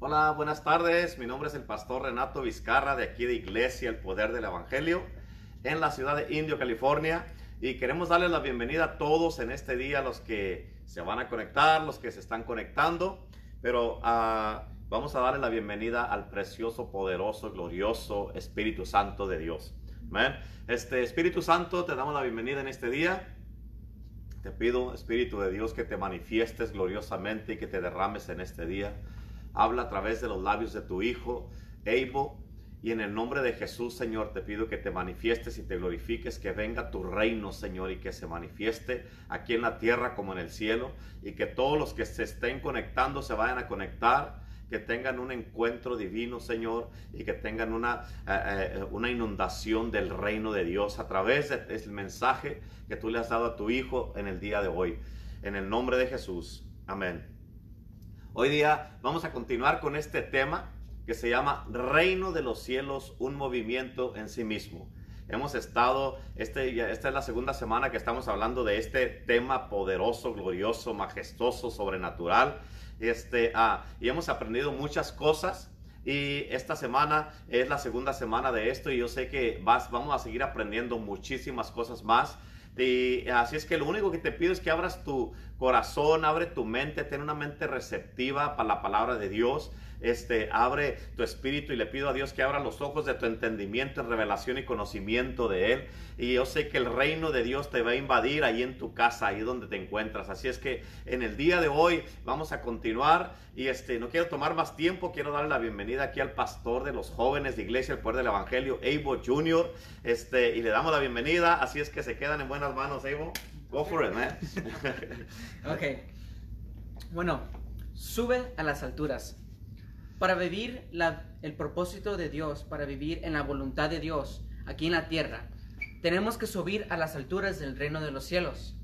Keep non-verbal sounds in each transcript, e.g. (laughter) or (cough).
Hola, buenas tardes. Mi nombre es el pastor Renato Vizcarra de aquí de Iglesia El Poder del Evangelio en la ciudad de Indio, California. Y queremos darles la bienvenida a todos en este día, los que se van a conectar, los que se están conectando. Pero ah, vamos a darle la bienvenida al precioso, poderoso, glorioso Espíritu Santo de Dios. Amén. Este Espíritu Santo, te damos la bienvenida en este día. Te pido, Espíritu de Dios, que te manifiestes gloriosamente y que te derrames en este día. Habla a través de los labios de tu Hijo, Abel. Y en el nombre de Jesús, Señor, te pido que te manifiestes y te glorifiques, que venga tu reino, Señor, y que se manifieste aquí en la tierra como en el cielo, y que todos los que se estén conectando se vayan a conectar, que tengan un encuentro divino, Señor, y que tengan una, eh, eh, una inundación del reino de Dios a través del mensaje que tú le has dado a tu Hijo en el día de hoy. En el nombre de Jesús. Amén. Hoy día vamos a continuar con este tema que se llama Reino de los cielos, un movimiento en sí mismo. Hemos estado, este, esta es la segunda semana que estamos hablando de este tema poderoso, glorioso, majestuoso, sobrenatural. Este, ah, y hemos aprendido muchas cosas. Y esta semana es la segunda semana de esto y yo sé que vas, vamos a seguir aprendiendo muchísimas cosas más. Y así es que lo único que te pido es que abras tu corazón, abre tu mente, ten una mente receptiva para la palabra de Dios este, abre tu espíritu y le pido a Dios que abra los ojos de tu entendimiento, revelación y conocimiento de Él. Y yo sé que el reino de Dios te va a invadir ahí en tu casa, ahí donde te encuentras. Así es que en el día de hoy vamos a continuar y este, no quiero tomar más tiempo, quiero darle la bienvenida aquí al pastor de los jóvenes de Iglesia, el Poder del Evangelio, Evo Jr. Este, y le damos la bienvenida, así es que se quedan en buenas manos, Evo. Go for it, man. ok. Bueno, sube a las alturas. Para vivir el propósito de Dios, para vivir en la voluntad de Dios aquí en la tierra, tenemos que subir a las alturas del reino de los cielos.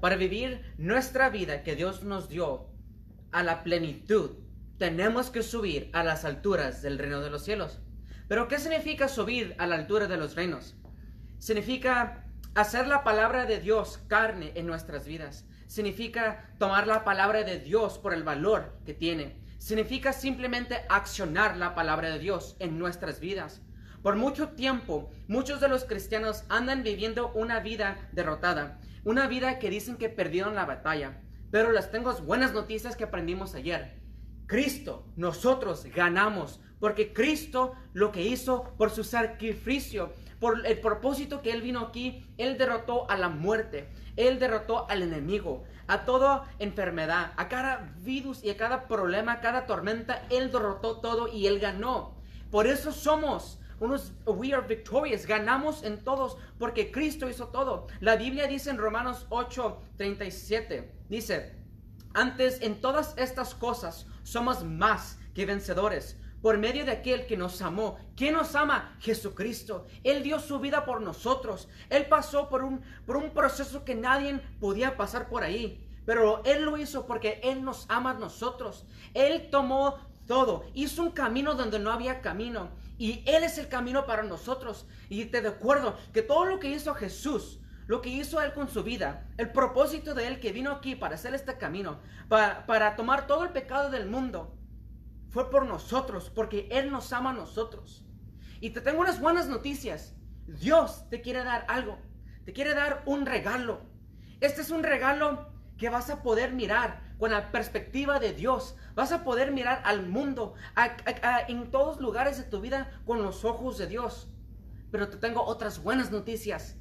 Para vivir nuestra vida que Dios nos dio a la plenitud, tenemos que subir a las alturas del reino de los cielos. Pero ¿qué significa subir a la altura de los reinos? Significa hacer la palabra de Dios carne en nuestras vidas. Significa tomar la palabra de Dios por el valor que tiene significa simplemente accionar la palabra de Dios en nuestras vidas. Por mucho tiempo, muchos de los cristianos andan viviendo una vida derrotada, una vida que dicen que perdieron la batalla. Pero les tengo buenas noticias que aprendimos ayer. Cristo, nosotros ganamos, porque Cristo lo que hizo por su sacrificio, por el propósito que Él vino aquí, Él derrotó a la muerte, Él derrotó al enemigo, a toda enfermedad, a cada virus y a cada problema, a cada tormenta, Él derrotó todo y Él ganó. Por eso somos unos, we are victorious, ganamos en todos porque Cristo hizo todo. La Biblia dice en Romanos 8, 37, dice, antes en todas estas cosas somos más que vencedores por medio de aquel que nos amó. ¿Quién nos ama? Jesucristo. Él dio su vida por nosotros. Él pasó por un, por un proceso que nadie podía pasar por ahí. Pero Él lo hizo porque Él nos ama a nosotros. Él tomó todo. Hizo un camino donde no había camino. Y Él es el camino para nosotros. Y te recuerdo que todo lo que hizo Jesús, lo que hizo Él con su vida, el propósito de Él que vino aquí para hacer este camino, para, para tomar todo el pecado del mundo, fue por nosotros, porque Él nos ama a nosotros. Y te tengo unas buenas noticias. Dios te quiere dar algo. Te quiere dar un regalo. Este es un regalo que vas a poder mirar con la perspectiva de Dios. Vas a poder mirar al mundo, en todos lugares de tu vida con los ojos de Dios. Pero te tengo otras buenas noticias.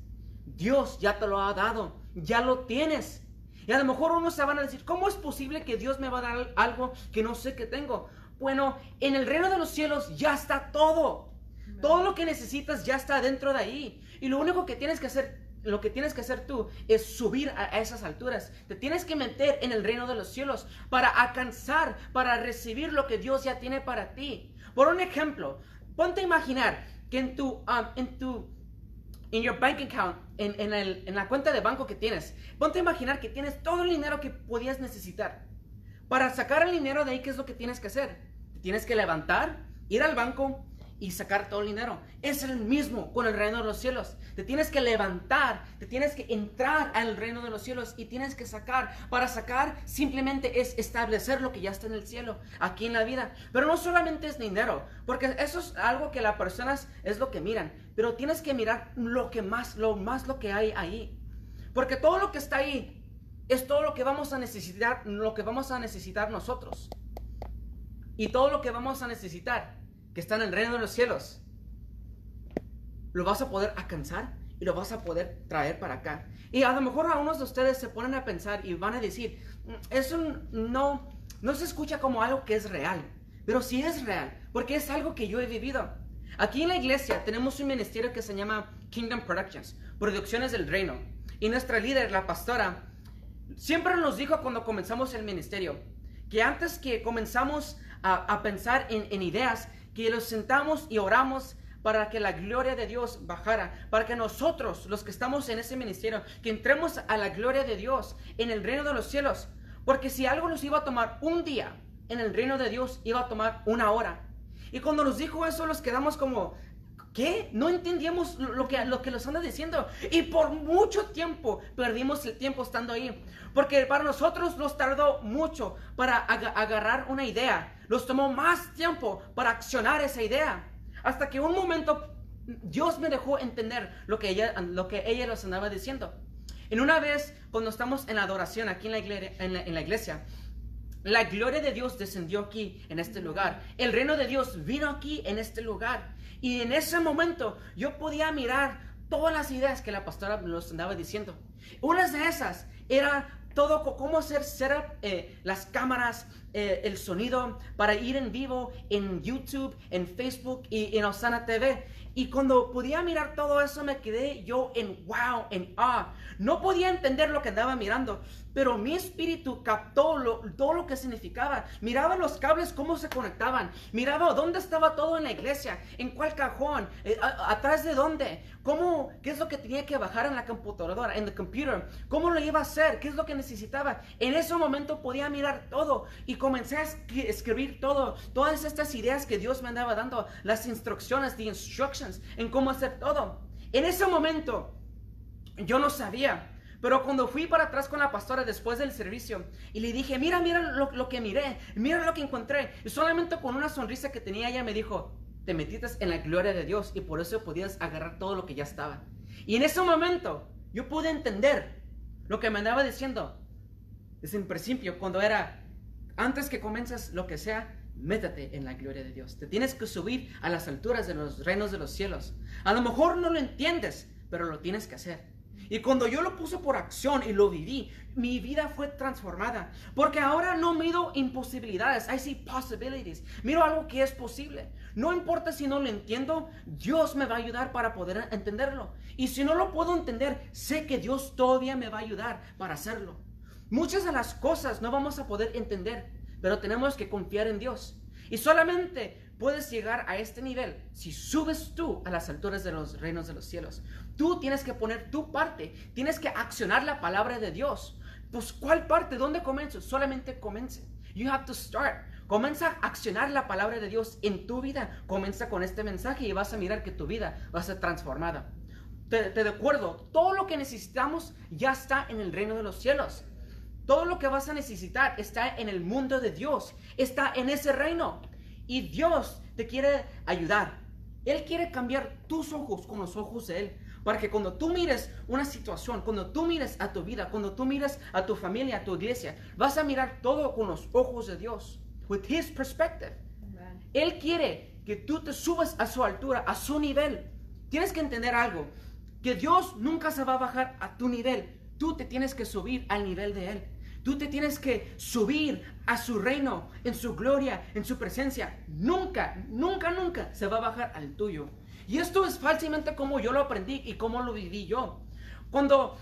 Dios ya te lo ha dado. Ya lo tienes. Y a lo mejor unos se van a decir, ¿cómo es posible que Dios me va a dar algo que no sé que tengo? Bueno, en el reino de los cielos ya está todo. Todo lo que necesitas ya está dentro de ahí. Y lo único que tienes que hacer, lo que tienes que hacer tú es subir a, esas alturas. Te tienes que meter en el reino de los cielos para alcanzar, para recibir lo que Dios ya tiene para ti. Por un ejemplo, ponte a imaginar que en tu, en tu, en your bank account, en, en, el, en la cuenta de banco que tienes, ponte a imaginar que tienes todo el dinero que podías necesitar. Para sacar el dinero de ahí, ¿qué es lo que tienes que hacer? tienes que levantar, ir al banco y sacar todo el dinero. Es el mismo con el reino de los cielos. Te tienes que levantar, te tienes que entrar al reino de los cielos y tienes que sacar. Para sacar simplemente es establecer lo que ya está en el cielo, aquí en la vida. Pero no solamente es dinero, porque eso es algo que las personas es lo que miran, pero tienes que mirar lo que más, lo más lo que hay ahí. Porque todo lo que está ahí es todo lo que vamos a necesitar, lo que vamos a necesitar nosotros. Y todo lo que vamos a necesitar, que está en el reino de los cielos, lo vas a poder alcanzar y lo vas a poder traer para acá. Y a lo mejor algunos de ustedes se ponen a pensar y van a decir, "Mm, eso no, no se escucha como algo que es real, pero sí es real, porque es algo que yo he vivido. Aquí en la iglesia tenemos un ministerio que se llama Kingdom Productions, Producciones del Reino. Y nuestra líder, la pastora, siempre nos dijo cuando comenzamos el ministerio, que antes que comenzamos a, a pensar en, en ideas, que los sentamos y oramos para que la gloria de Dios bajara, para que nosotros, los que estamos en ese ministerio, que entremos a la gloria de Dios en el reino de los cielos. Porque si algo nos iba a tomar un día, en el reino de Dios iba a tomar una hora. Y cuando nos dijo eso, nos quedamos como, ¿qué? No entendíamos lo que, lo que anda diciendo. Y por mucho tiempo perdimos el tiempo estando ahí. Porque para nosotros nos tardó mucho para aga- agarrar una idea. Nos tomó más tiempo para accionar esa idea. Hasta que un momento Dios me dejó entender lo que ella, lo que ella nos andaba diciendo. En una vez, cuando estamos en adoración aquí en la iglesia la gloria de Dios descendió aquí, en este lugar. El reino de Dios vino aquí, en este lugar. Y en ese momento yo podía mirar todas las ideas que la pastora nos andaba diciendo. Una de esas era todo cómo hacer setup, eh, las cámaras, eh, el sonido para ir en vivo en YouTube, en Facebook y en Osana TV. Y cuando podía mirar todo eso me quedé yo en wow, en ah. No podía entender lo que andaba mirando, pero mi espíritu captó lo- todo lo que significaba. Miraba los cables, cómo se conectaban. Miraba dónde estaba todo en la iglesia, en cuál cajón, eh, atrás de dónde, cómo, qué es lo que tenía que bajar en la computadora, en el computer, cómo lo iba a hacer, qué es lo que necesitaba. En ese momento podía mirar todo y comencé a escri- escribir todo, todas estas ideas que Dios me andaba dando, las instrucciones, the instructions, en cómo hacer todo. En ese momento yo no sabía. Pero cuando fui para atrás con la pastora después del servicio y le dije, mira, mira lo, lo que miré, mira lo que encontré. Y solamente con una sonrisa que tenía ella me dijo, te metiste en la gloria de Dios y por eso podías agarrar todo lo que ya estaba. Y en ese momento yo pude entender lo que me andaba diciendo desde el principio, cuando era, antes que comiences lo que sea, métete en la gloria de Dios. Te tienes que subir a las alturas de los reinos de los cielos. A lo mejor no lo entiendes, pero lo tienes que hacer. Y cuando yo lo puse por acción y lo viví, mi vida fue transformada. Porque ahora no miro imposibilidades, I see possibilities. Miro algo que es posible. No importa si no lo entiendo, Dios me va a ayudar para poder entenderlo. Y si no lo puedo entender, sé que Dios todavía me va a ayudar para hacerlo. Muchas de las cosas no vamos a poder entender, pero tenemos que confiar en Dios. Y solamente puedes llegar a este nivel si subes tú a las alturas de los reinos de los cielos. Tú tienes que poner tu parte, tienes que accionar la palabra de Dios. Pues ¿cuál parte? ¿Dónde comienzo? Solamente comience. You have to start. Comienza a accionar la palabra de Dios en tu vida. Comienza con este mensaje y vas a mirar que tu vida va a ser transformada. Te, te recuerdo, todo lo que necesitamos ya está en el reino de los cielos. Todo lo que vas a necesitar está en el mundo de Dios, está en ese reino. Y Dios te quiere ayudar. Él quiere cambiar tus ojos con los ojos de Él. Para que cuando tú mires una situación, cuando tú mires a tu vida, cuando tú mires a tu familia, a tu iglesia, vas a mirar todo con los ojos de Dios. With His perspective. Él quiere que tú te subas a su altura, a su nivel. Tienes que entender algo, que Dios nunca se va a bajar a tu nivel. Tú te tienes que subir al nivel de Él. Tú te tienes que subir a su reino, en su gloria, en su presencia. Nunca, nunca, nunca se va a bajar al tuyo. Y esto es falsamente como yo lo aprendí y como lo viví yo. Cuando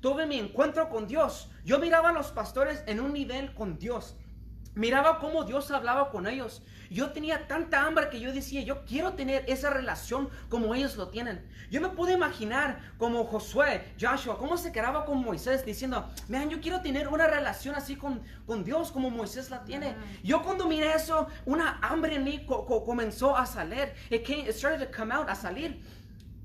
tuve mi encuentro con Dios, yo miraba a los pastores en un nivel con Dios. Miraba cómo Dios hablaba con ellos. Yo tenía tanta hambre que yo decía, yo quiero tener esa relación como ellos lo tienen. Yo me pude imaginar como Josué, Joshua, cómo se quedaba con Moisés diciendo, man, yo quiero tener una relación así con, con Dios como Moisés la tiene. Yo cuando miré eso, una hambre en mí comenzó a salir. It, came, it started to come out, a salir.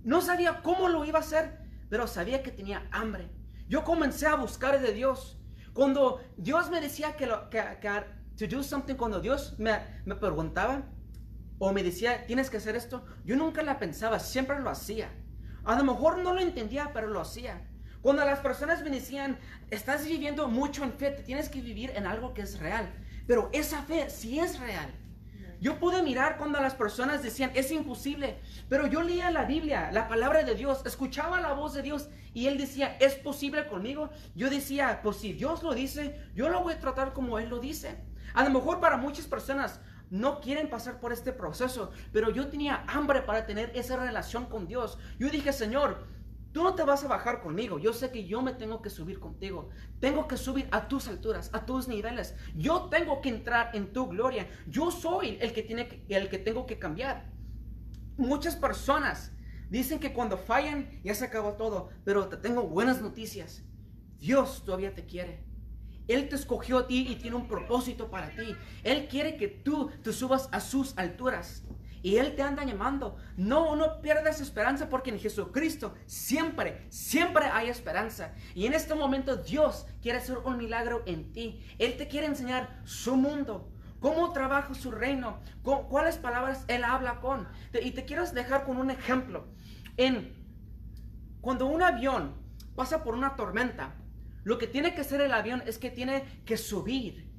No sabía cómo lo iba a hacer, pero sabía que tenía hambre. Yo comencé a buscar de Dios. Cuando Dios me decía que, lo, que, que to do something, cuando Dios me, me preguntaba o me decía, tienes que hacer esto, yo nunca la pensaba, siempre lo hacía. A lo mejor no lo entendía, pero lo hacía. Cuando las personas me decían, estás viviendo mucho en fe, tienes que vivir en algo que es real. Pero esa fe sí es real. Yo pude mirar cuando las personas decían, es imposible, pero yo leía la Biblia, la palabra de Dios, escuchaba la voz de Dios y Él decía, es posible conmigo. Yo decía, pues si Dios lo dice, yo lo voy a tratar como Él lo dice. A lo mejor para muchas personas no quieren pasar por este proceso, pero yo tenía hambre para tener esa relación con Dios. Yo dije, Señor, tú no te vas a bajar conmigo. Yo sé que yo me tengo que subir contigo. Tengo que subir a tus alturas, a tus niveles. Yo tengo que entrar en tu gloria. Yo soy el que, tiene el que tengo que cambiar. Muchas personas dicen que cuando fallan ya se acabó todo, pero te tengo buenas noticias. Dios todavía te quiere. Él te escogió a ti y tiene un propósito para ti. Él quiere que tú te subas a sus alturas. Y Él te anda llamando. No, no pierdas esperanza porque en Jesucristo siempre, siempre hay esperanza. Y en este momento Dios quiere hacer un milagro en ti. Él te quiere enseñar su mundo. Cómo trabaja su reino. Cuáles palabras Él habla con. Y te quiero dejar con un ejemplo. En, cuando un avión pasa por una tormenta, lo que tiene que hacer el avión es que tiene que subir.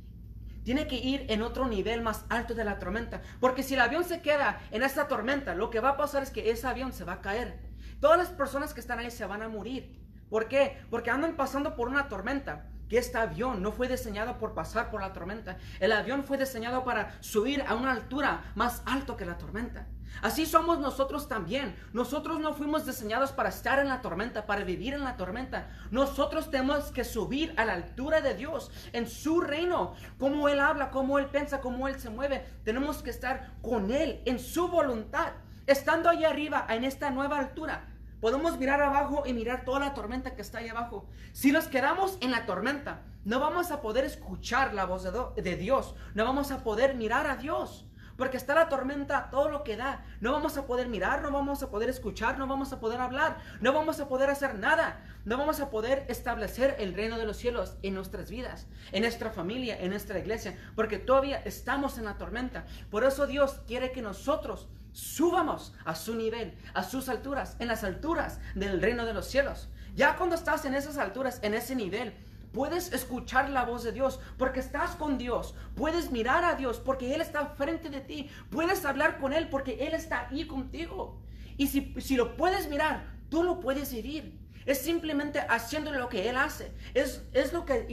Tiene que ir en otro nivel más alto de la tormenta. Porque si el avión se queda en esta tormenta, lo que va a pasar es que ese avión se va a caer. Todas las personas que están ahí se van a morir. ¿Por qué? Porque andan pasando por una tormenta que este avión no fue diseñado por pasar por la tormenta. El avión fue diseñado para subir a una altura más alto que la tormenta. Así somos nosotros también. Nosotros no fuimos diseñados para estar en la tormenta, para vivir en la tormenta. Nosotros tenemos que subir a la altura de Dios, en su reino, cómo Él habla, cómo Él piensa, cómo Él se mueve. Tenemos que estar con Él, en su voluntad. Estando allá arriba, en esta nueva altura, podemos mirar abajo y mirar toda la tormenta que está ahí abajo. Si nos quedamos en la tormenta, no vamos a poder escuchar la voz de, de Dios, no vamos a poder mirar a Dios. Porque está la tormenta, todo lo que da. No vamos a poder mirar, no vamos a poder escuchar, no vamos a poder hablar, no vamos a poder hacer nada. No vamos a poder establecer el reino de los cielos en nuestras vidas, en nuestra familia, en nuestra iglesia, porque todavía estamos en la tormenta. Por eso Dios quiere que nosotros subamos a su nivel, a sus alturas, en las alturas del reino de los cielos. Ya cuando estás en esas alturas, en ese nivel, Puedes escuchar la voz de Dios porque estás con Dios. Puedes mirar a Dios porque Él está frente de ti. Puedes hablar con Él porque Él está ahí contigo. Y si, si lo puedes mirar, tú lo puedes vivir. Es simplemente haciendo lo que Él hace. Es, es, lo que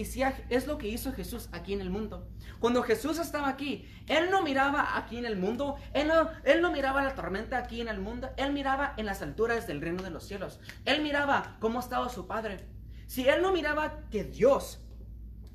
es lo que hizo Jesús aquí en el mundo. Cuando Jesús estaba aquí, Él no miraba aquí en el mundo, él no, él no miraba la tormenta aquí en el mundo, Él miraba en las alturas del reino de los cielos. Él miraba cómo estaba su Padre. Si él no miraba que Dios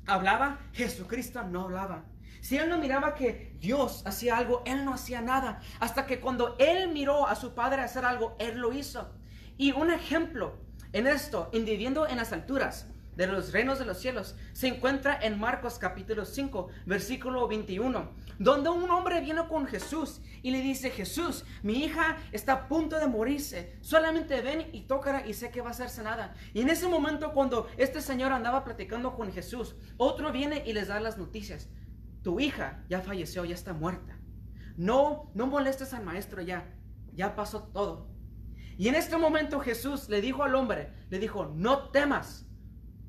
hablaba, Jesucristo no hablaba. Si él no miraba que Dios hacía algo, él no hacía nada. Hasta que cuando él miró a su padre hacer algo, él lo hizo. Y un ejemplo en esto, en viviendo en las alturas, de los reinos de los cielos se encuentra en Marcos capítulo 5, versículo 21, donde un hombre viene con Jesús y le dice, Jesús, mi hija está a punto de morirse, solamente ven y tócala y sé que va a hacerse nada. Y en ese momento cuando este señor andaba platicando con Jesús, otro viene y les da las noticias, tu hija ya falleció, ya está muerta. No, no molestes al maestro ya, ya pasó todo. Y en este momento Jesús le dijo al hombre, le dijo, no temas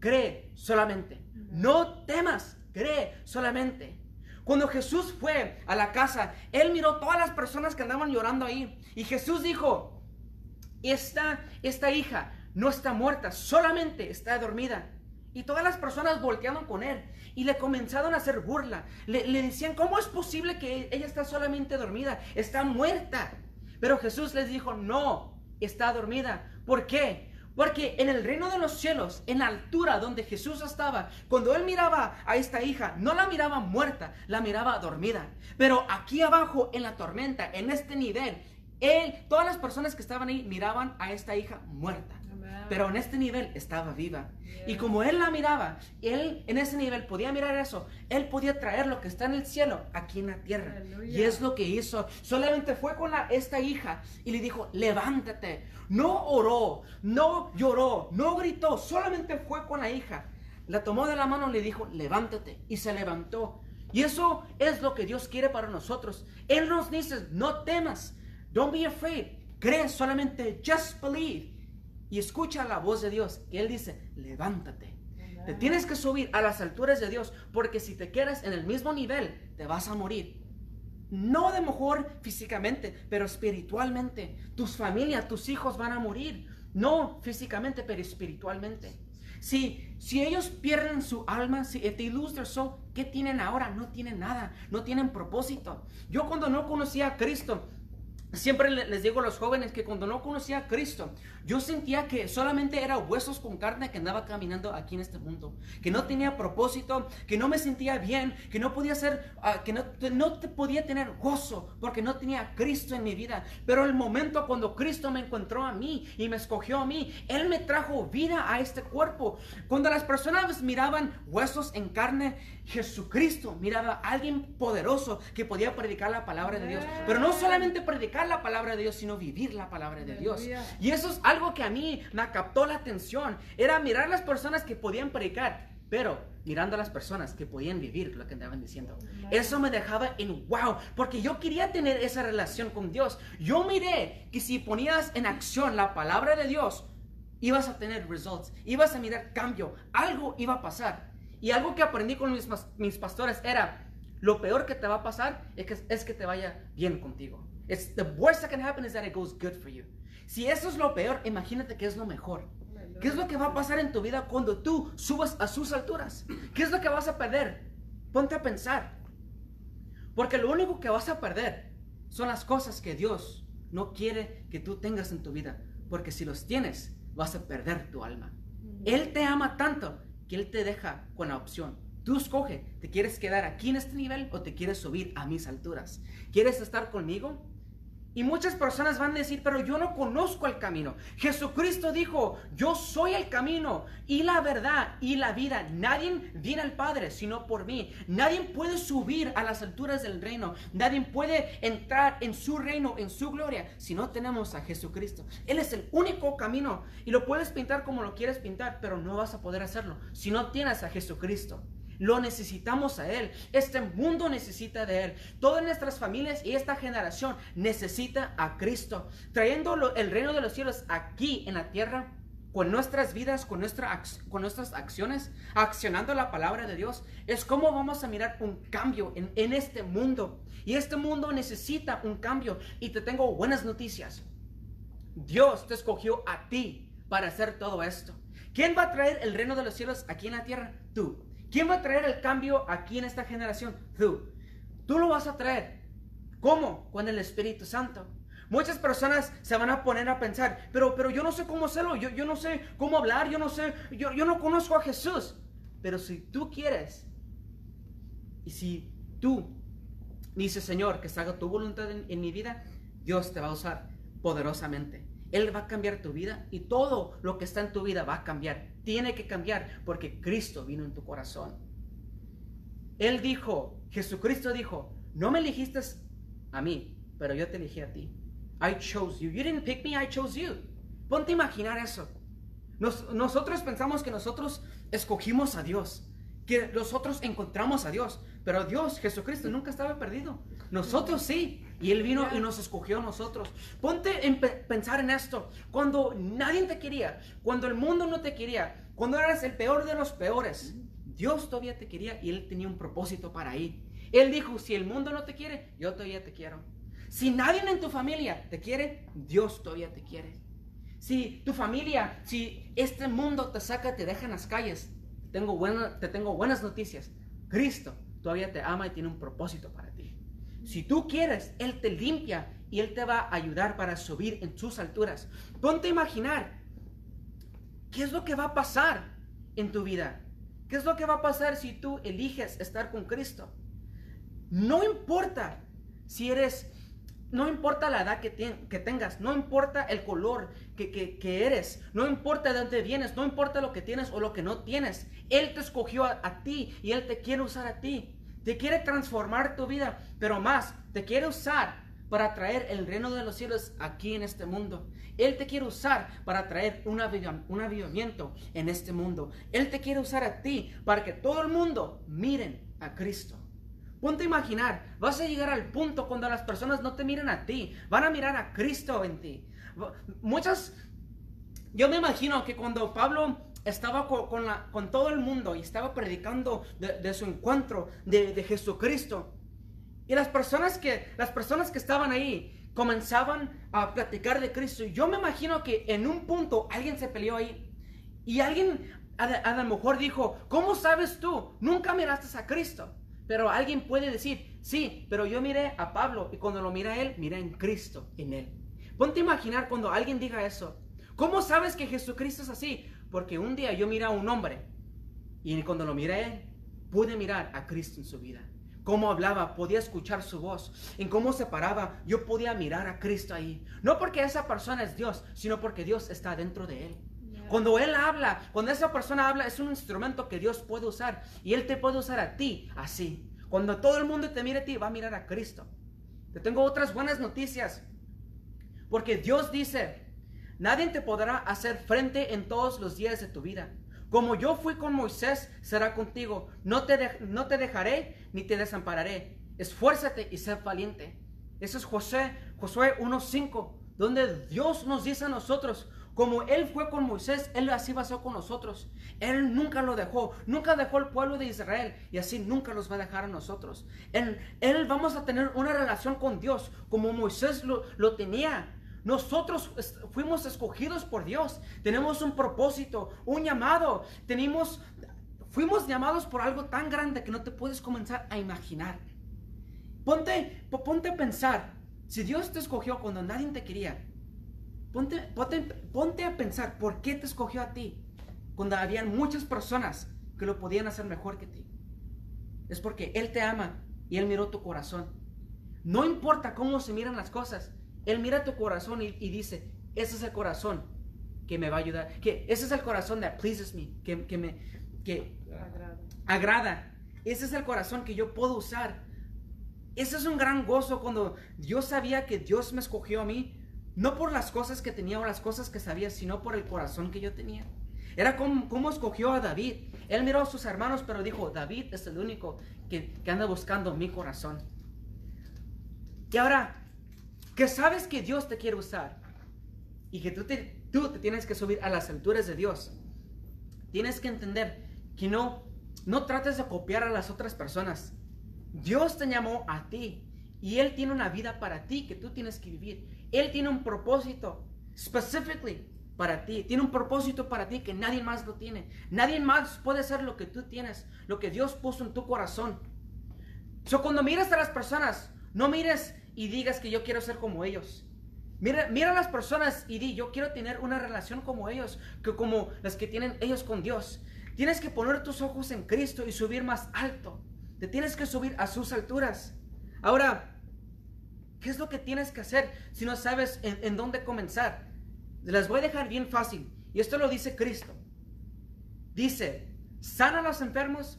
cree solamente. No temas, cree solamente. Cuando Jesús fue a la casa, él miró todas las personas que andaban llorando ahí. Y Jesús dijo, esta, esta hija no está muerta, solamente está dormida. Y todas las personas voltearon con él y le comenzaron a hacer burla. Le, decían, ¿cómo es posible que ella está solamente dormida? Está muerta. Pero Jesús les dijo, no, está dormida. ¿Por qué? Porque en el reino de los cielos, en la altura donde Jesús estaba, cuando él miraba a esta hija, no la miraba muerta, la miraba dormida. Pero aquí abajo, en la tormenta, en este nivel, él, todas las personas que estaban ahí miraban a esta hija muerta. Pero en este nivel estaba viva. Y como él la miraba, él en ese nivel podía mirar eso, él podía traer lo que está en el cielo aquí en la tierra. Y es lo que hizo. Solamente fue con la, esta hija y le dijo, levántate. No oró, no lloró, no gritó, solamente fue con la hija. La tomó de la mano y le dijo, levántate. Y se levantó. Y eso es lo que Dios quiere para nosotros. Él nos dice, no temas, don't be afraid. Cree solamente, just believe y escucha la voz de Dios. Y Él dice, levántate. Te tienes que subir a las alturas de Dios, porque si te quedas en el mismo nivel, te vas a morir. No de mejor físicamente, pero espiritualmente. Tus familias, tus hijos van a morir. No físicamente, pero espiritualmente. Si, si ellos pierden su alma, si they lose their soul, ¿qué tienen ahora? No tienen nada, no tienen propósito. Yo cuando no conocía a Cristo, Siempre les digo a los jóvenes que cuando no conocía a Cristo, yo sentía que solamente era huesos con carne que andaba caminando aquí en este mundo, que no tenía propósito, que no me sentía bien, que no podía ser, ah, que no, no podía tener gozo porque no tenía Cristo en mi vida. Pero el momento cuando Cristo me encontró a mí y me escogió a mí, Él me trajo vida a este cuerpo. Cuando las personas miraban huesos en carne, Jesucristo miraba a alguien poderoso que podía predicar la palabra de Dios. Pero no solamente predicar la palabra de Dios, sino vivir la palabra de Dios. Y eso es algo que a mí me captó la atención. Era mirar las personas que podían predicar, pero mirando a las personas que podían vivir lo que andaban diciendo. Eso me dejaba en wow, porque yo quería tener esa relación con Dios. Yo miré que si ponías en acción la palabra de Dios, ibas a tener results, ibas a mirar cambio, algo iba a pasar. Y algo que aprendí con mis, pastores era, lo peor que te va a pasar es que, es que te vaya bien contigo. It's, the worst that can happen is that it goes good for you. Si eso es lo peor, imagínate que es lo mejor. ¿Qué es lo que va a pasar en tu vida cuando tú subas a sus alturas? ¿Qué es lo que vas a perder? Ponte a pensar. Porque lo único que vas a perder son las cosas que Dios no quiere que tú tengas en tu vida. Porque si los tienes, vas a perder tu alma. Él te ama tanto él te deja con la opción. Tú escoge, ¿te quieres quedar aquí en este nivel o te quieres subir a mis alturas? ¿Quieres estar conmigo? Y muchas personas van a decir, pero yo no conozco el camino. Jesucristo dijo, yo soy el camino y la verdad y la vida. Nadie viene al Padre sino por mí. Nadie puede subir a las alturas del reino. Nadie puede entrar en su reino, en su gloria, si no tenemos a Jesucristo. Él es el único camino y lo puedes pintar como lo quieres pintar, pero no vas a poder hacerlo si no tienes a Jesucristo. Lo necesitamos a Él. Este mundo necesita de Él. Todas nuestras familias y esta generación necesita a Cristo. Trayendo el reino de los cielos aquí en la tierra con nuestras vidas, con, nuestra, con nuestras acciones, accionando la palabra de Dios, es como vamos a mirar un cambio en, en, este mundo. Y este mundo necesita un cambio. Y te tengo buenas noticias. Dios te escogió a ti para hacer todo esto. ¿Quién va a traer el reino de los cielos aquí en la tierra? Tú. ¿Quién va a traer el cambio aquí en esta generación? Tú. Tú lo vas a traer. ¿Cómo? Con el Espíritu Santo. Muchas personas se van a poner a pensar, pero, pero yo no sé cómo hacerlo, yo, yo no sé cómo hablar, yo no sé, yo, yo no conozco a Jesús. Pero si tú quieres, y si tú dices, Señor, que se haga tu voluntad en mi vida, Dios te va a usar poderosamente. Él va a cambiar tu vida y todo lo que está en tu vida va a cambiar. Tiene que cambiar porque Cristo vino en tu corazón. Él dijo, Jesucristo dijo, no me elegiste a mí, pero yo te elegí a ti. I chose you. You didn't pick me, I chose you. Ponte a imaginar eso. nosotros pensamos que nosotros escogimos a Dios, que nosotros encontramos a Dios, pero Dios, Jesucristo, nunca estaba perdido. Nosotros sí. Y Él vino y nos escogió a nosotros. Ponte en pensar en esto. Cuando nadie te quería, cuando el mundo no te quería, cuando eras el peor de los peores, Dios todavía te quería y Él tenía un propósito para ir. Él dijo, si el mundo no te quiere, yo todavía te quiero. Si nadie en tu familia te quiere, Dios todavía te quiere. Si tu familia, si este mundo te saca, te deja en las calles, tengo buena, te tengo buenas noticias. Cristo todavía te ama y tiene un propósito para ti. Si tú quieres, Él te limpia y Él te va a ayudar para subir en sus alturas. Ponte a imaginar ¿qué es lo que va a pasar en tu vida? ¿Qué es lo que va a pasar si tú eliges estar con Cristo? No importa si eres, no importa la edad que, que tengas, no importa el color que, eres, no importa de dónde vienes, no importa lo que tienes o lo que no tienes. Él te escogió a ti y Él te quiere usar a ti. Te quiere transformar tu vida, pero más, te quiere usar para traer el reino de los cielos aquí en este mundo. Él te quiere usar para traer un, avivamiento en este mundo. Él te quiere usar a ti para que todo el mundo miren a Cristo. Ponte a imaginar, vas a llegar al punto cuando las personas no te miren a ti, van a mirar a Cristo en ti. Muchas, yo me imagino que cuando Pablo estaba con, con todo el mundo y estaba predicando de, su encuentro de, de, Jesucristo. Y las personas, que, las personas que estaban ahí comenzaban a platicar de Cristo. Yo me imagino que en un punto alguien se peleó ahí. Y alguien a, lo mejor dijo, ¿cómo sabes tú? Nunca miraste a Cristo. Pero alguien puede decir, sí, pero yo miré a Pablo y cuando lo mira a él, miré en Cristo, en él. Ponte a imaginar cuando alguien diga eso. ¿Cómo sabes que Jesucristo es así? Porque un día yo miré a un hombre y cuando lo miré, pude mirar a Cristo en su vida. Cómo hablaba, podía escuchar su voz. En cómo se paraba, yo podía mirar a Cristo ahí. No porque esa persona es Dios, sino porque Dios está dentro de él. Cuando Él habla, cuando esa persona habla, es un instrumento que Dios puede usar. Y Él te puede usar a ti así. Cuando todo el mundo te mire a ti, va a mirar a Cristo. Te tengo otras buenas noticias. Porque Dios dice, Nadie te podrá hacer frente en todos los días de tu vida. Como yo fui con Moisés, será contigo. No te, no te dejaré ni te desampararé. Esfuérzate y sé valiente. Eso es José, Josué 1.5, donde Dios nos dice a nosotros, como Él fue con Moisés, Él así ser con nosotros. Él nunca lo dejó, nunca dejó el pueblo de Israel y así nunca los va a dejar a nosotros. Él, él vamos a tener una relación con Dios como Moisés lo, lo tenía. Nosotros fuimos escogidos por Dios. Tenemos un propósito, un llamado. Tenemos, fuimos llamados por algo tan grande que no te puedes comenzar a imaginar. Ponte, ponte a pensar. Si Dios te escogió cuando nadie te quería, ponte, ponte, ponte a pensar por qué te escogió a ti cuando había muchas personas que lo podían hacer mejor que ti. Es porque Él te ama y Él miró tu corazón. No importa cómo se miran las cosas, él mira tu corazón y, dice, ese es el corazón que me va a ayudar, que ese es el corazón that pleases me, que, que me que agrada. agrada. Ese es el corazón que yo puedo usar. Ese es un gran gozo cuando yo sabía que Dios me escogió a mí, no por las cosas que tenía o las cosas que sabía, sino por el corazón que yo tenía. Era como, como escogió a David. Él miró a sus hermanos, pero dijo, David es el único que, que anda buscando mi corazón. Y ahora, que sabes que Dios te quiere usar y que tú te, tú te tienes que subir a las alturas de Dios, tienes que entender que no, no trates de copiar a las otras personas. Dios te llamó a ti y Él tiene una vida para ti que tú tienes que vivir. Él tiene un propósito, specifically para ti. Tiene un propósito para ti que nadie más lo tiene. Nadie más puede ser lo que tú tienes, lo que Dios puso en tu corazón. So, cuando miras a las personas, no mires y digas que yo quiero ser como ellos. Mira, mira a las personas y di, yo quiero tener una relación como ellos, que como las que tienen ellos con Dios. Tienes que poner tus ojos en Cristo y subir más alto. Te tienes que subir a sus alturas. Ahora, ¿qué es lo que tienes que hacer si no sabes en, en dónde comenzar? Les voy a dejar bien fácil. Y esto lo dice Cristo. Dice, sana a los enfermos,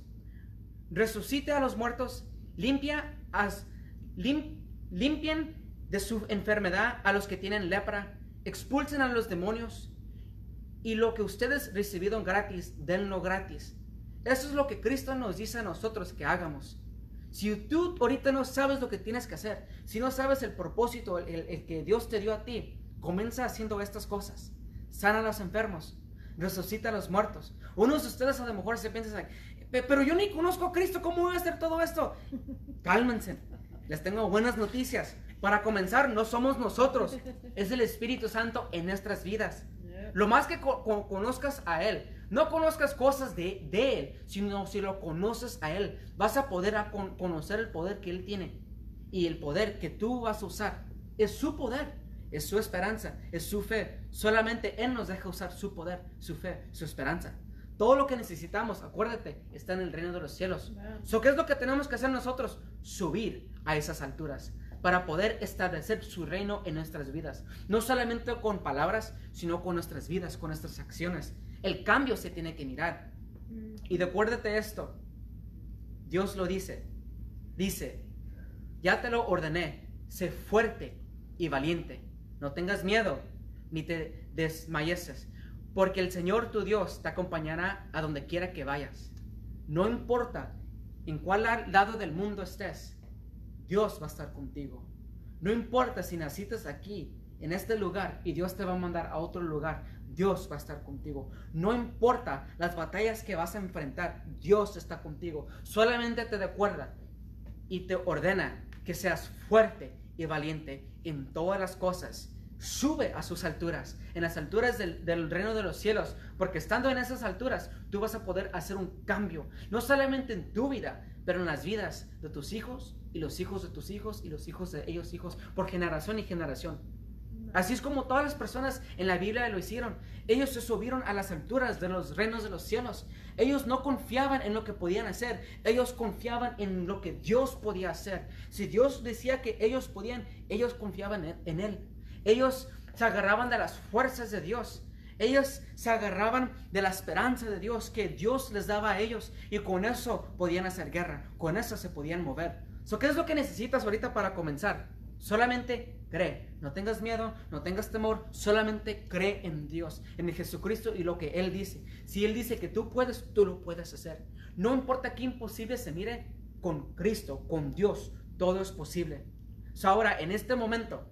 resucite a los muertos, limpia, as, lim, limpien de su enfermedad a los que tienen lepra, expulsen a los demonios y lo que ustedes recibieron gratis, denlo gratis. Eso es lo que Cristo nos dice a nosotros que hagamos. Si tú ahorita no sabes lo que tienes que hacer, si no sabes el propósito, el, que Dios te dio a ti, comienza haciendo estas cosas. Sana a los enfermos, resucita a los muertos. Unos de ustedes a lo mejor se piensan, pero yo ni conozco a Cristo, ¿cómo voy a hacer todo esto? (laughs) Cálmense les tengo buenas noticias. Para comenzar, no somos nosotros, es el Espíritu Santo en nuestras vidas. Lo más que conozcas a Él, no conozcas cosas de, Él, sino si lo conoces a Él, vas a poder conocer el poder que Él tiene. Y el poder que tú vas a usar es su poder, es su esperanza, es su fe. Solamente Él nos deja usar su poder, su fe, su esperanza. Todo lo que necesitamos, acuérdate, está en el reino de los cielos. So, ¿Qué es lo que tenemos que hacer nosotros? Subir a esas alturas para poder establecer su reino en nuestras vidas. No solamente con palabras, sino con nuestras vidas, con nuestras acciones. El cambio se tiene que mirar. Y recuérdate esto. Dios lo dice. Dice, ya te lo ordené, sé fuerte y valiente. No tengas miedo, ni te desmayeses, porque el Señor tu Dios te acompañará a donde quiera que vayas. No importa en cuál lado del mundo estés, Dios va a estar contigo. No importa si naciste aquí, en este lugar, y Dios te va a mandar a otro lugar, Dios va a estar contigo. No importa las batallas que vas a enfrentar, Dios está contigo. Solamente te recuerda y te ordena que seas fuerte y valiente en todas las cosas. Sube a sus alturas, en las alturas del, reino de los cielos, porque estando en esas alturas tú vas a poder hacer un cambio, no solamente en tu vida, pero en las vidas de tus hijos y los hijos de tus hijos y los hijos de ellos hijos, por generación y generación. Así es como todas las personas en la Biblia lo hicieron. Ellos se subieron a las alturas de los reinos de los cielos. Ellos no confiaban en lo que podían hacer. Ellos confiaban en lo que Dios podía hacer. Si Dios decía que ellos podían, ellos confiaban en, Él. Ellos se agarraban de las fuerzas de Dios. Ellos se agarraban de la esperanza de Dios que Dios les daba a ellos. Y con eso podían hacer guerra. Con eso se podían mover. ¿Qué es lo que necesitas ahorita para comenzar? Solamente cree. No tengas miedo, no tengas temor. Solamente cree en Dios, en Jesucristo y lo que Él dice. Si Él dice que tú puedes, tú lo puedes hacer. No importa qué imposible se mire, con Cristo, con Dios, todo es posible. ahora, en este momento,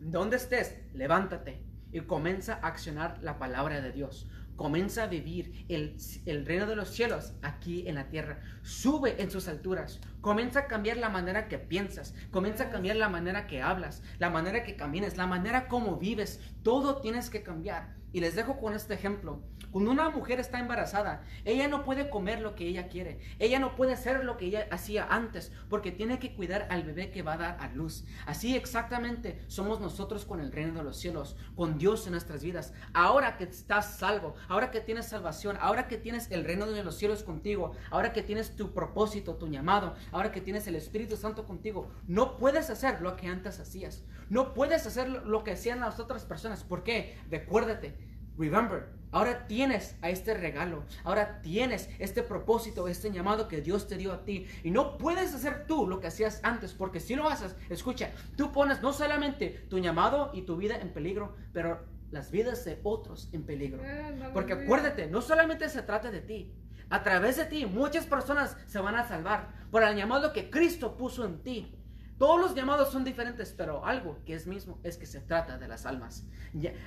donde estés, levántate y comienza a accionar la palabra de Dios. Comienza a vivir el, reino de los cielos aquí en la tierra. Sube en sus alturas. Comienza a cambiar la manera que piensas. Comienza a cambiar la manera que hablas. La manera que camines. La manera como vives. Todo tienes que cambiar. Y les dejo con este ejemplo. Cuando una mujer está embarazada, ella no puede comer lo que ella quiere. Ella no puede hacer lo que ella hacía antes porque tiene que cuidar al bebé que va a dar a luz. Así exactamente somos nosotros con el reino de los cielos, con Dios en nuestras vidas. Ahora que estás salvo, ahora que tienes salvación, ahora que tienes el reino de los cielos contigo, ahora que tienes tu propósito, tu llamado, ahora que tienes el Espíritu Santo contigo, no puedes hacer lo que antes hacías. No puedes hacer lo que hacían las otras personas. ¿Por qué? Recuérdate, Remember, ahora tienes a este regalo, ahora tienes este propósito, este llamado que Dios te dio a ti. Y no puedes hacer tú lo que hacías antes, porque si lo haces, escucha, tú pones no solamente tu llamado y tu vida en peligro, pero las vidas de otros en peligro. Eh, porque acuérdate, no solamente se trata de ti. A través de ti muchas personas se van a salvar por el llamado que Cristo puso en ti. Todos los llamados son diferentes, pero algo que es mismo es que se trata de las almas.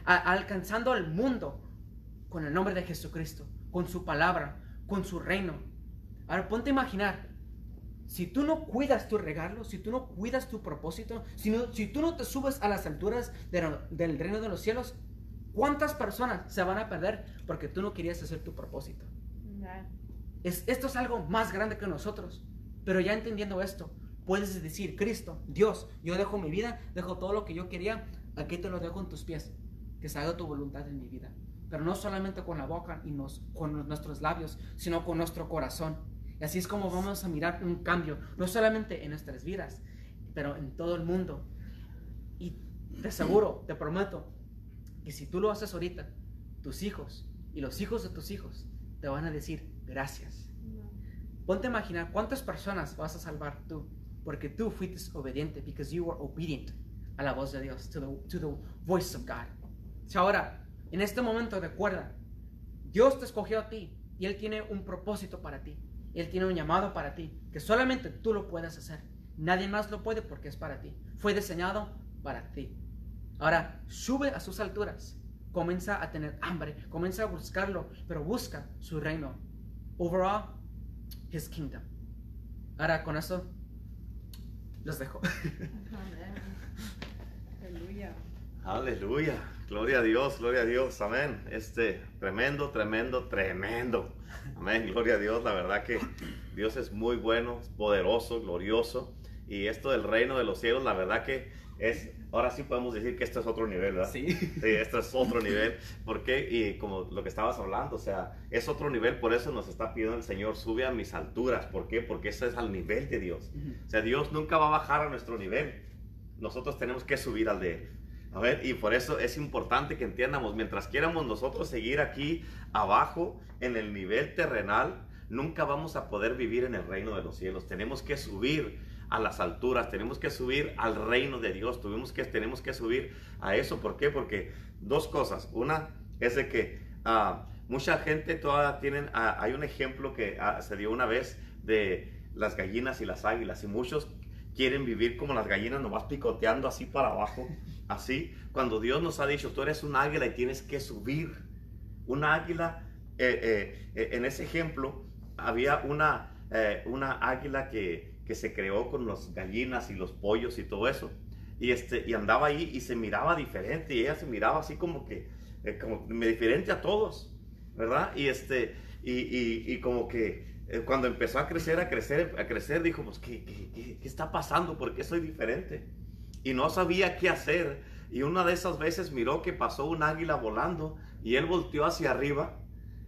alcanzando al mundo con el nombre de Jesucristo, con su palabra, con su reino. Ahora ponte a imaginar, si tú no cuidas tu regalo, si tú no cuidas tu propósito, si, si tú no te subes a las alturas del reino de los cielos, ¿cuántas personas se van a perder porque tú no querías hacer tu propósito? Es, esto es algo más grande que nosotros. Pero ya entendiendo esto, puedes decir, Cristo, Dios, yo dejo mi vida, dejo todo lo que yo quería, aquí te lo dejo en tus pies, que se haga tu voluntad en mi vida. Pero no solamente con la boca y nos, con nuestros labios, sino con nuestro corazón. Y así es como vamos a mirar un cambio, no solamente en nuestras vidas, pero en todo el mundo. Y te aseguro, te prometo, que si tú lo haces ahorita, tus hijos y los hijos de tus hijos te van a decir gracias. Ponte a imaginar cuántas personas vas a salvar tú porque tú fuiste obediente, because you were obedient a la voz de Dios, to the, to the voice of God. ahora, en este momento recuerda, Dios te escogió a ti y Él tiene un propósito para ti. Él tiene un llamado para ti, que solamente tú lo puedes hacer. Nadie más lo puede porque es para ti. Fue diseñado para ti. Ahora, sube a sus alturas. Comienza a tener hambre. Comienza a buscarlo, pero busca su reino. Overall, His kingdom. Ahora, con eso los dejo. (laughs) Aleluya. Aleluya. Gloria a Dios, gloria a Dios. Amén. Este, tremendo, tremendo, tremendo. Amén. Gloria a Dios. La verdad que Dios es muy bueno, poderoso, glorioso. y esto del reino de los cielos, la verdad que es, ahora sí podemos decir que esto es otro nivel, ¿verdad? Sí. Sí, esto es otro nivel. ¿Por qué? Y como lo que estabas hablando, o sea, es otro nivel, por eso nos está pidiendo el Señor, sube a mis alturas. ¿Por qué? Porque eso es al nivel de Dios. O sea, Dios nunca va a bajar a nuestro nivel. Nosotros tenemos que subir al de Él. A ver, y por eso es importante que entiendamos, mientras quieramos nosotros seguir aquí abajo en el nivel terrenal, nunca vamos a poder vivir en el reino de los cielos. Tenemos que subir a las alturas, tenemos que subir al reino de Dios, tuvimos que, tenemos que subir a eso. ¿Por qué? Porque dos cosas. Una es de que ah, mucha gente todavía tienen, ah, hay un ejemplo que ah, se dio una vez de las gallinas y las águilas y muchos quieren vivir como las gallinas, nomás picoteando así para abajo, así, cuando Dios nos ha dicho, tú eres un águila y tienes que subir. Un águila, eh, eh, eh, en ese ejemplo, había una, una águila que, que se creó con las gallinas y los pollos y todo eso. Y, este, y andaba ahí y se miraba diferente y ella se miraba así como que, eh, como diferente a todos, ¿verdad? Y, este, y, y, y como que eh, cuando empezó a crecer, a crecer, a crecer, dijo, pues, ¿qué, qué, qué, qué está pasando? ¿Por qué soy diferente? Y no sabía qué hacer. Y una de esas veces miró que pasó un águila volando y él volteó hacia arriba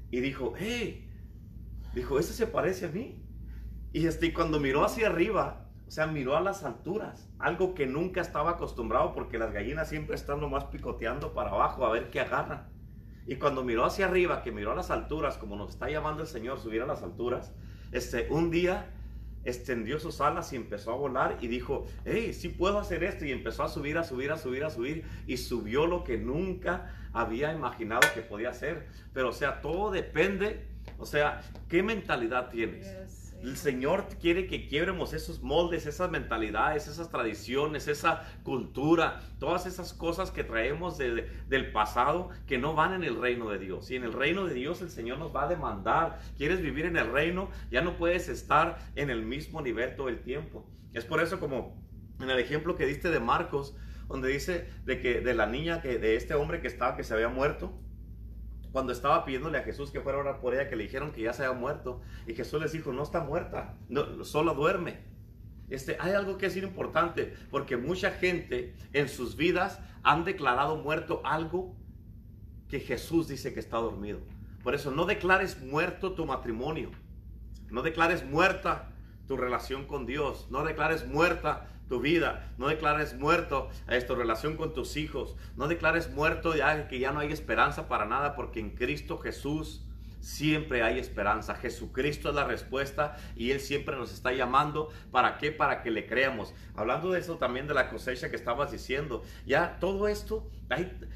y dijo, hey, dijo, ese se parece a mí. Y este, cuando miró hacia arriba, o sea, miró a las alturas, algo que nunca estaba acostumbrado porque las gallinas siempre están nomás picoteando para abajo a ver qué agarran. Y cuando miró hacia arriba, que miró a las alturas, como nos está llamando el Señor, subir a las alturas, este, un día extendió sus alas y empezó a volar y dijo, hey, sí puedo hacer esto. Y empezó a subir, a subir, a subir, a subir. Y subió lo que nunca había imaginado que podía hacer. Pero o sea, todo depende, o sea, ¿qué mentalidad tienes? El Señor quiere que quiebremos esos moldes, esas mentalidades, esas tradiciones, esa cultura, todas esas cosas que traemos de- del pasado que no van en el reino de Dios. Y en el reino de Dios el Señor nos va a demandar. ¿Quieres vivir en el reino? Ya no puedes estar en el mismo nivel todo el tiempo. Es por eso como en el ejemplo que diste de Marcos, donde dice de que de la niña que de este hombre que estaba que se había muerto, cuando estaba pidiéndole a Jesús que fuera a orar por ella, que le dijeron que ya se había muerto, y Jesús les dijo, no está muerta, no, solo duerme. Este, hay algo que es importante, porque mucha gente en sus vidas han declarado muerto algo que Jesús dice que está dormido. Por eso no declares muerto tu matrimonio, no declares muerta tu relación con Dios, no declares muerta tu vida, no declares muerto eh, tu relación con tus hijos, no declares muerto ya que ya no hay esperanza para nada, porque en Cristo Jesús siempre hay esperanza. Jesucristo es la respuesta y Él siempre nos está llamando. ¿Para qué? Para que le creamos. Hablando de eso también de la cosecha que estabas diciendo, ya todo esto,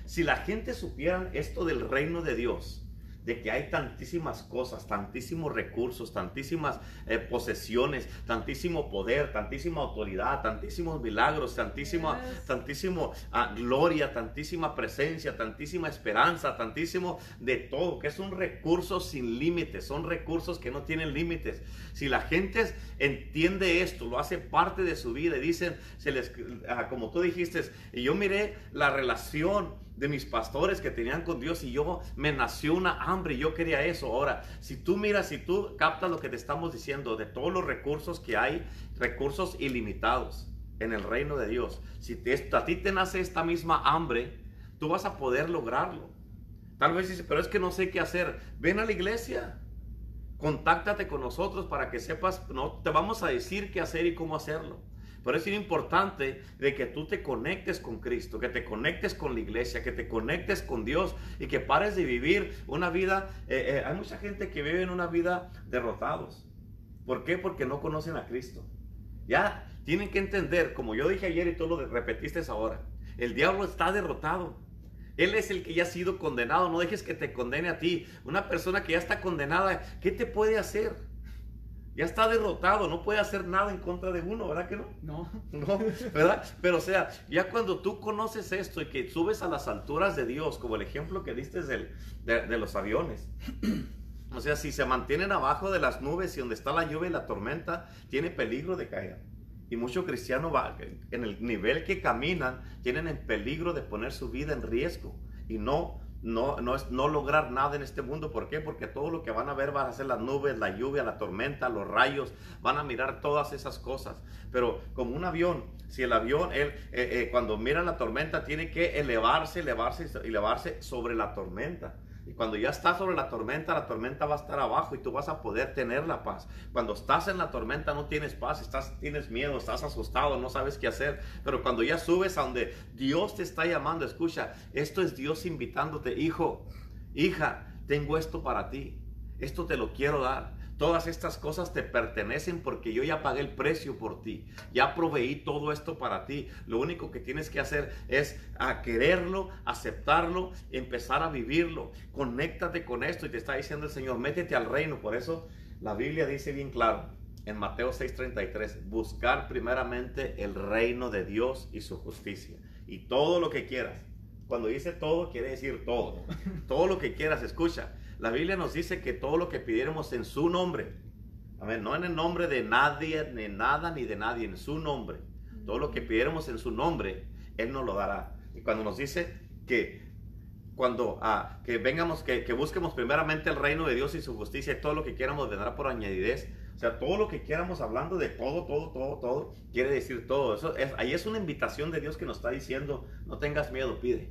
si la gente supiera esto del reino de Dios, de que hay tantísimas cosas, tantísimos recursos, tantísimas eh, posesiones, tantísimo poder, tantísima autoridad, tantísimos milagros, tantísima, Yes. tantísimo ah, gloria, tantísima presencia, tantísima esperanza, tantísimo de todo, que es un recurso sin límites, son recursos que no tienen límites. Si la gente entiende esto, lo hace parte de su vida y dicen, se les, ah, como tú dijiste, y yo miré la relación de mis pastores que tenían con Dios y yo me nació una hambre y yo quería eso. Ahora, si tú miras, si tú captas lo que te estamos diciendo de todos los recursos que hay, recursos ilimitados en el reino de Dios, si a ti te nace esta misma hambre, tú vas a poder lograrlo. Tal vez dices, pero es que no sé qué hacer. Ven a la iglesia. Contáctate con nosotros para que sepas, no te vamos a decir qué hacer y cómo hacerlo. Pero es importante de que tú te conectes con Cristo, que te conectes con la iglesia, que te conectes con Dios y que pares de vivir una vida. eh, eh, hay mucha gente que vive en una vida derrotados. ¿Por qué? Porque no conocen a Cristo. Ya tienen que entender, como yo dije ayer y tú lo repetiste ahora, el diablo está derrotado. Él es el que ya ha sido condenado. No dejes que te condene a ti. Una persona que ya está condenada, ¿qué te puede hacer? Ya está derrotado, no puede hacer nada en contra de uno, ¿verdad que no? No. (laughs) No, ¿verdad? Pero o sea, ya cuando tú conoces esto y que subes a las alturas de Dios, como el ejemplo que diste del- de, de los aviones, (clears throat) o sea, si se mantienen abajo de las nubes y donde está la lluvia y la tormenta, tiene peligro de caer. Y muchos cristianos en el nivel que caminan, tienen en peligro de poner su vida en riesgo. Y no, no, no, es, no lograr nada en este mundo. ¿Por qué? Porque todo lo que van a ver va a ser las nubes, la lluvia, la tormenta, los rayos. Van a mirar todas esas cosas. Pero como un avión, si el avión, él, eh, eh, cuando mira la tormenta, tiene que elevarse, elevarse, elevarse sobre la tormenta. Y cuando ya estás sobre la tormenta, la tormenta va a estar abajo y tú vas a poder tener la paz. Cuando estás en la tormenta no tienes paz, estás, tienes miedo, estás asustado, no sabes qué hacer. Pero cuando ya subes a donde Dios te está llamando, escucha, esto es Dios invitándote, hijo, hija, tengo esto para ti. Esto te lo quiero dar. Todas estas cosas te pertenecen porque yo ya pagué el precio por ti. Ya proveí todo esto para ti. Lo único que tienes que hacer es a quererlo, aceptarlo, empezar a vivirlo. Conéctate con esto y te está diciendo el Señor, métete al reino. Por eso la Biblia dice bien claro en Mateo 6:33, buscar primeramente el reino de Dios y su justicia. Y todo lo que quieras. Cuando dice todo, quiere decir todo. (laughs) Todo lo que quieras, escucha la Biblia nos dice que todo lo que pidiéramos en su nombre, amén, no en el nombre de nadie, ni nada, ni de nadie, en su nombre. Todo lo que pidiéramos en su nombre, Él nos lo dará. Y cuando nos dice que cuando ah, que vengamos, que, busquemos primeramente el reino de Dios y su justicia y todo lo que quieramos vendrá por añadidez. O sea, todo lo que quieramos hablando de todo, todo, todo, todo, quiere decir todo. Eso es, ahí es una invitación de Dios que nos está diciendo, no tengas miedo, pide.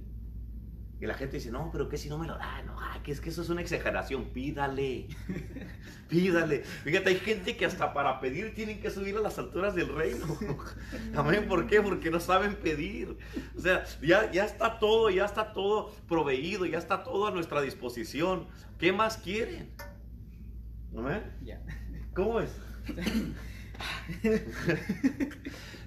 Y la gente dice, no, pero ¿qué si no me lo da? No, que es que eso es una exageración. Pídale, (laughs) pídale. Fíjate, hay gente que hasta para pedir tienen que subir a las alturas del reino. (laughs) Amén, ¿por qué? Porque no saben pedir. O sea, ya, ya está todo, ya está todo proveído, ya está todo a nuestra disposición. ¿Qué más quieren? ¿Amén? ¿Cómo es? (laughs)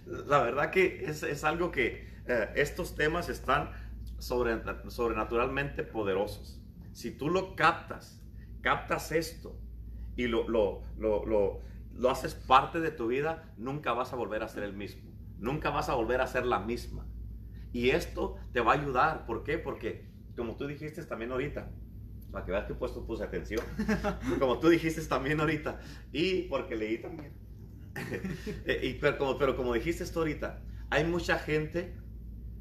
La verdad que es, es algo que eh, estos temas están sobrenaturalmente poderosos. Si tú lo captas, captas esto y lo, lo, lo, lo, haces parte de tu vida, nunca vas a volver a ser el mismo. Nunca vas a volver a ser la misma. Y esto te va a ayudar. ¿Por qué? Porque, como tú dijiste también ahorita, para que veas que he puesto puse atención, (laughs) como tú dijiste también ahorita, y porque leí también. (laughs) Eh, y, pero, como, pero como dijiste esto ahorita, hay mucha gente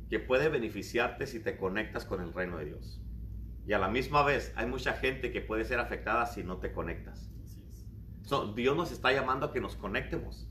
que puede beneficiarte si te conectas con el reino de Dios. Y a la misma vez hay mucha gente que puede ser afectada si no te conectas. Dios nos está llamando a que nos conectemos.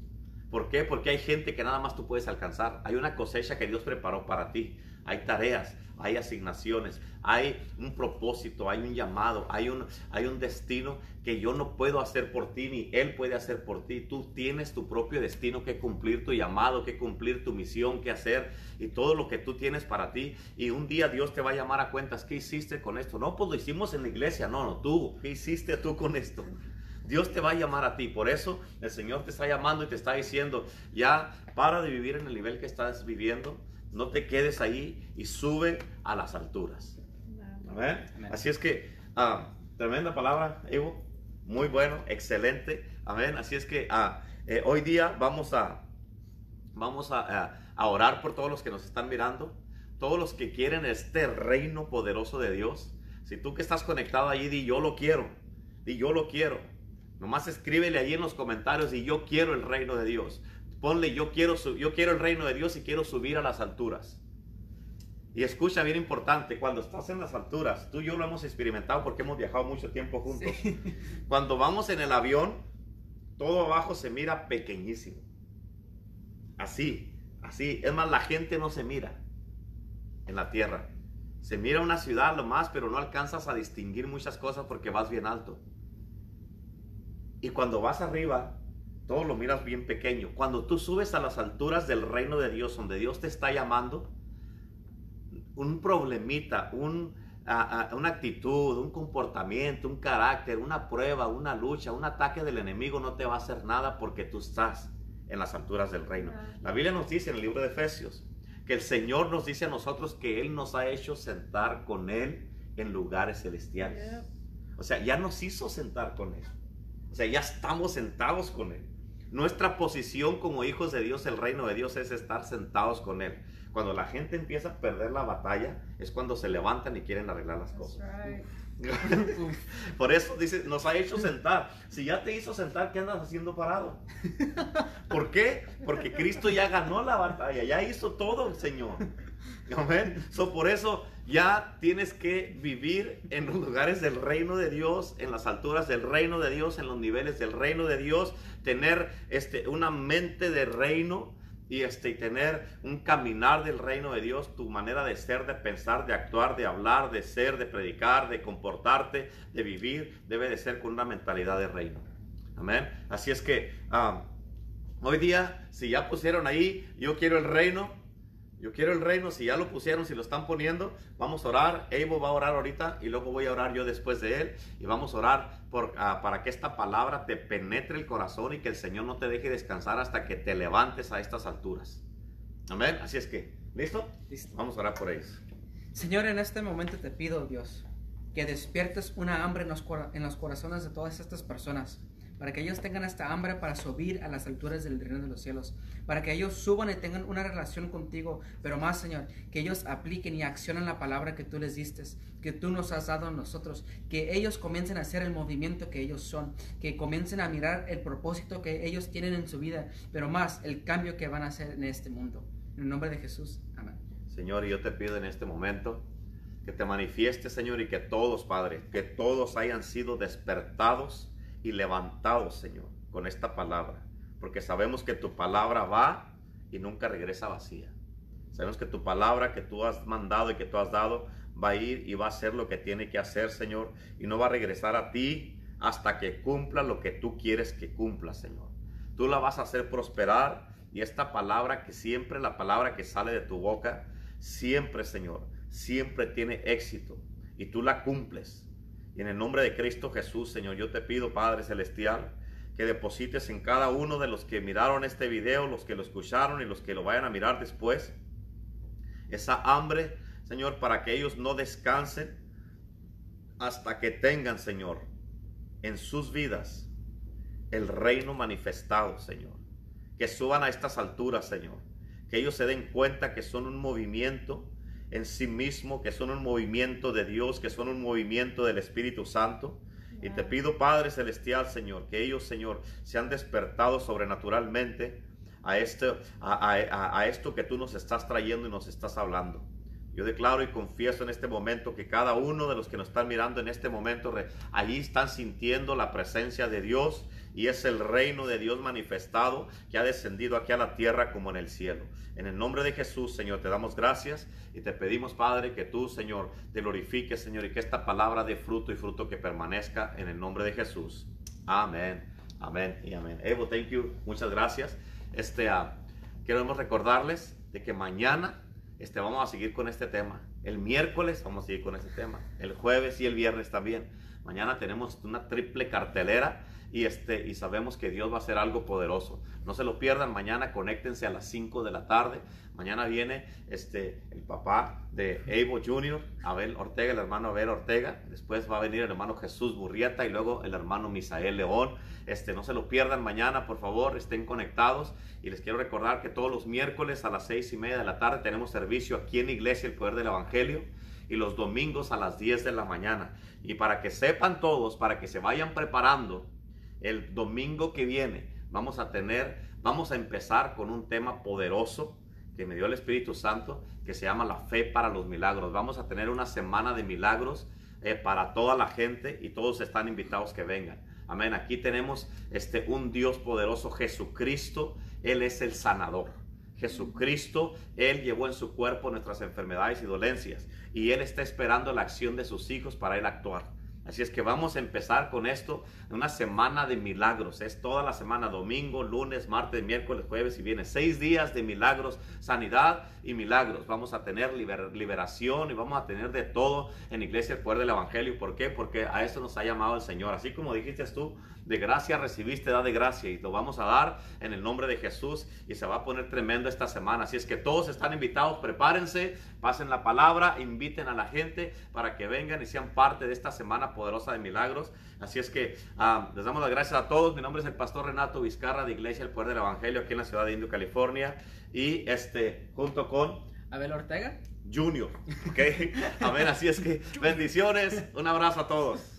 ¿Por qué? Porque hay gente que nada más tú puedes alcanzar. Hay una cosecha que Dios preparó para ti. Hay tareas, hay asignaciones, hay un propósito, hay un llamado, hay un, hay un destino que yo no puedo hacer por ti ni Él puede hacer por ti. Tú tienes tu propio destino que cumplir, tu llamado que cumplir, tu misión que hacer y todo lo que tú tienes para ti. Y un día Dios te va a llamar a cuentas. ¿Qué hiciste con esto? No, pues lo hicimos en la iglesia. No, no, tú. ¿Qué hiciste tú con esto? Dios te va a llamar a ti. Por eso el Señor te está llamando y te está diciendo, ya para de vivir en el nivel que estás viviendo no te quedes ahí y sube a las alturas. Amén. Así es que, ah, tremenda palabra, Evo. Muy bueno, excelente. Amén. Así es que ah, eh, hoy día vamos a, vamos a, a, orar por todos los que nos están mirando, todos los que quieren este reino poderoso de Dios. Si tú que estás conectado allí, di yo lo quiero, di yo lo quiero. Nomás escríbele ahí en los comentarios y yo quiero el reino de Dios. Ponle, yo quiero, yo quiero el reino de Dios y quiero subir a las alturas. Y escucha, bien importante, cuando estás en las alturas, tú y yo lo hemos experimentado porque hemos viajado mucho tiempo juntos. Cuando vamos en el avión, todo abajo se mira pequeñísimo. Así, así. Es más, la gente no se mira en la tierra. Se mira una ciudad lo más, pero no alcanzas a distinguir muchas cosas porque vas bien alto. Y cuando vas arriba, todo lo miras bien pequeño. Cuando tú subes a las alturas del reino de Dios, donde Dios te está llamando, un problemita, un, una actitud, un comportamiento, un carácter, una prueba, una lucha, un ataque del enemigo no te va a hacer nada porque tú estás en las alturas del reino. La Biblia nos dice en el libro de Efesios que el Señor nos dice a nosotros que Él nos ha hecho sentar con Él en lugares celestiales. O sea, ya nos hizo sentar con Él. O sea, ya estamos sentados con Él. Nuestra posición como hijos de Dios, el reino de Dios, es estar sentados con Él. Cuando la gente empieza a perder la batalla, es cuando se levantan y quieren arreglar las cosas. (laughs) Por eso dice, nos ha hecho sentar. Si ya te hizo sentar, ¿qué andas haciendo parado? (laughs) ¿Por qué? Porque Cristo ya ganó la batalla, ya hizo todo el Señor. (laughs) Amén. So, por eso ya tienes que vivir en los lugares del reino de Dios, en las alturas del reino de Dios, en los niveles del reino de Dios, tener este, una mente de reino y, este, tener un caminar del reino de Dios, tu manera de ser, de pensar, de actuar, de hablar, de ser, de predicar, de comportarte, de vivir, debe de ser con una mentalidad de reino. Amén. Así es que ah, hoy día, si ya pusieron ahí, yo quiero el reino, yo quiero el reino, si ya lo pusieron, si lo están poniendo, vamos a orar. Evo va a orar ahorita y luego voy a orar yo después de él. Y vamos a orar por, ah, para que esta palabra te penetre el corazón y que el Señor no te deje descansar hasta que te levantes a estas alturas. Amén. Así es que, ¿listo? Listo. Vamos a orar por ellos. Señor, en este momento te pido, Dios, que despiertes una hambre en los, cora- en los corazones de todas estas personas, para que ellos tengan esta hambre para subir a las alturas del reino de los cielos, para que ellos suban y tengan una relación contigo, pero más, Señor, que ellos apliquen y accionen la palabra que tú les diste, que tú nos has dado a nosotros, que ellos comiencen a hacer el movimiento que ellos son, que comiencen a mirar el propósito que ellos tienen en su vida, pero más el cambio que van a hacer en este mundo. En el nombre de Jesús, amén. Señor, yo te pido en este momento que te manifiestes, Señor, y que todos, Padre, que todos hayan sido despertados y levantados, Señor, con esta palabra. Porque sabemos que tu palabra va y nunca regresa vacía. Sabemos que tu palabra que tú has mandado y que tú has dado va a ir y va a hacer lo que tiene que hacer, Señor, y no va a regresar a ti hasta que cumpla lo que tú quieres que cumpla, Señor. Tú la vas a hacer prosperar y esta palabra que siempre, la palabra que sale de tu boca, siempre, Señor, siempre tiene éxito y tú la cumples. Y en el nombre de Cristo Jesús, Señor, yo te pido, Padre Celestial, que deposites en cada uno de los que miraron este video, los que lo escucharon y los que lo vayan a mirar después, esa hambre, Señor, para que ellos no descansen hasta que tengan, Señor, en sus vidas el reino manifestado, Señor. Que suban a estas alturas, Señor. Que ellos se den cuenta que son un movimiento en sí mismo, que son un movimiento de Dios, que son un movimiento del Espíritu Santo. Y te pido, Padre Celestial, Señor, que ellos, Señor, se han despertado sobrenaturalmente a, este, a, a- a esto que tú nos estás trayendo y nos estás hablando. Yo declaro y confieso en este momento que cada uno de los que nos están mirando en este momento, allí están sintiendo la presencia de Dios y es el reino de Dios manifestado que ha descendido aquí a la tierra como en el cielo. En el nombre de Jesús, Señor, te damos gracias y te pedimos, Padre, que tú, Señor, te glorifiques, Señor, y que esta palabra dé fruto y fruto que permanezca en el nombre de Jesús. Amén, amén y amén. Evo, thank you, muchas gracias. Este, ah, queremos recordarles de que mañana este, vamos a seguir con este tema. El miércoles vamos a seguir con este tema. El jueves y el viernes también. Mañana tenemos una triple cartelera y, este, y sabemos que Dios va a hacer algo poderoso. No se lo pierdan. Mañana conéctense a las 5 de la tarde. Mañana viene este, el papá de Evo Jr., Abel Ortega, el hermano Abel Ortega. Después va a venir el hermano Jesús Burrieta y luego el hermano Misael León. Este, no se lo pierdan mañana, por favor, estén conectados. Y les quiero recordar que todos los miércoles a las seis y media de la tarde tenemos servicio aquí en Iglesia El Poder del Evangelio y los domingos a las 10 de la mañana. Y para que sepan todos, para que se vayan preparando, el domingo que viene vamos a tener, vamos a empezar con un tema poderoso que me dio el Espíritu Santo, que se llama la fe para los milagros. Vamos a tener una semana de milagros eh, para toda la gente y todos están invitados que vengan. Amén. Aquí tenemos este, un Dios poderoso, Jesucristo. Él es el sanador. Jesucristo, Él llevó en su cuerpo nuestras enfermedades y dolencias. Y Él está esperando la acción de sus hijos para Él actuar. Así es que vamos a empezar con esto, una semana de milagros. Es toda la semana, domingo, lunes, martes, miércoles, jueves y viernes. Seis días de milagros, sanidad y milagros. Vamos a tener liber- liberación y vamos a tener de todo en Iglesia el Poder del Evangelio. ¿Por qué? Porque a eso nos ha llamado el Señor. Así como dijiste tú, de gracia recibiste, da de gracia y lo vamos a dar en el nombre de Jesús y se va a poner tremendo esta semana. Así es que todos están invitados, prepárense, pasen la palabra, inviten a la gente para que vengan y sean parte de esta semana poderosa de milagros. Así es que ah, les damos las gracias a todos. Mi nombre es el pastor Renato Vizcarra de Iglesia El Poder del Evangelio aquí en la ciudad de Indio, California y este junto con Abel Ortega. Junior. ¿ok? (laughs) Amén. Así es que bendiciones. Un abrazo a todos.